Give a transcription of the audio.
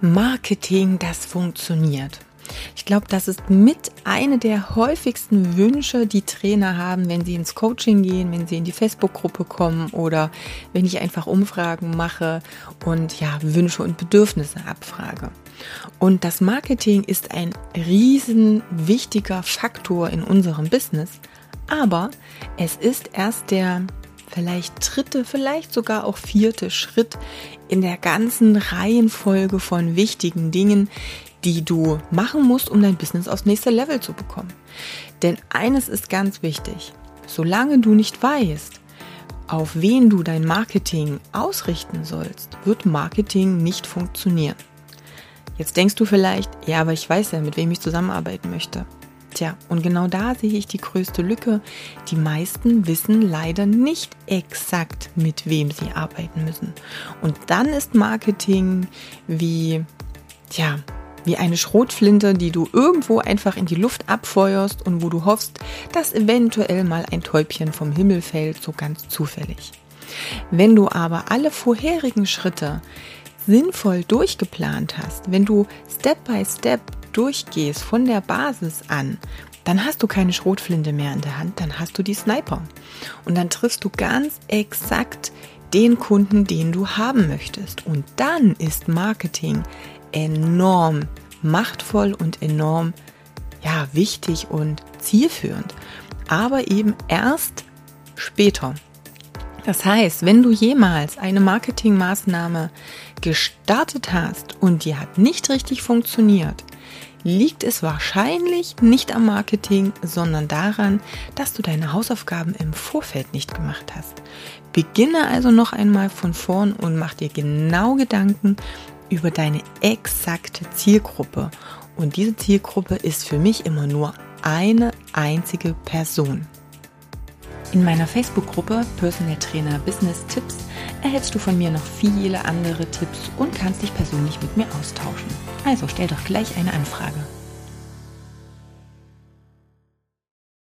Marketing, das funktioniert. Ich glaube, das ist mit eine der häufigsten Wünsche, die Trainer haben, wenn sie ins Coaching gehen, wenn sie in die Facebook-Gruppe kommen oder wenn ich einfach Umfragen mache und ja, Wünsche und Bedürfnisse abfrage. Und das Marketing ist ein riesen wichtiger Faktor in unserem Business, aber es ist erst der vielleicht dritte, vielleicht sogar auch vierte Schritt in der ganzen Reihenfolge von wichtigen Dingen, die du machen musst, um dein Business aufs nächste Level zu bekommen. Denn eines ist ganz wichtig. Solange du nicht weißt, auf wen du dein Marketing ausrichten sollst, wird Marketing nicht funktionieren. Jetzt denkst du vielleicht, ja, aber ich weiß ja, mit wem ich zusammenarbeiten möchte. Tja, und genau da sehe ich die größte Lücke. Die meisten wissen leider nicht exakt, mit wem sie arbeiten müssen. Und dann ist Marketing wie, tja, wie eine Schrotflinte, die du irgendwo einfach in die Luft abfeuerst und wo du hoffst, dass eventuell mal ein Täubchen vom Himmel fällt, so ganz zufällig. Wenn du aber alle vorherigen Schritte sinnvoll durchgeplant hast, wenn du Step by Step durchgehst von der Basis an, dann hast du keine Schrotflinte mehr in der Hand, dann hast du die Sniper. Und dann triffst du ganz exakt den Kunden, den du haben möchtest. Und dann ist Marketing enorm machtvoll und enorm ja, wichtig und zielführend. Aber eben erst später. Das heißt, wenn du jemals eine Marketingmaßnahme gestartet hast und die hat nicht richtig funktioniert, liegt es wahrscheinlich nicht am Marketing, sondern daran, dass du deine Hausaufgaben im Vorfeld nicht gemacht hast. Beginne also noch einmal von vorn und mach dir genau Gedanken über deine exakte Zielgruppe. Und diese Zielgruppe ist für mich immer nur eine einzige Person. In meiner Facebook-Gruppe Personal Trainer Business Tipps erhältst du von mir noch viele andere Tipps und kannst dich persönlich mit mir austauschen. Also stell doch gleich eine Anfrage.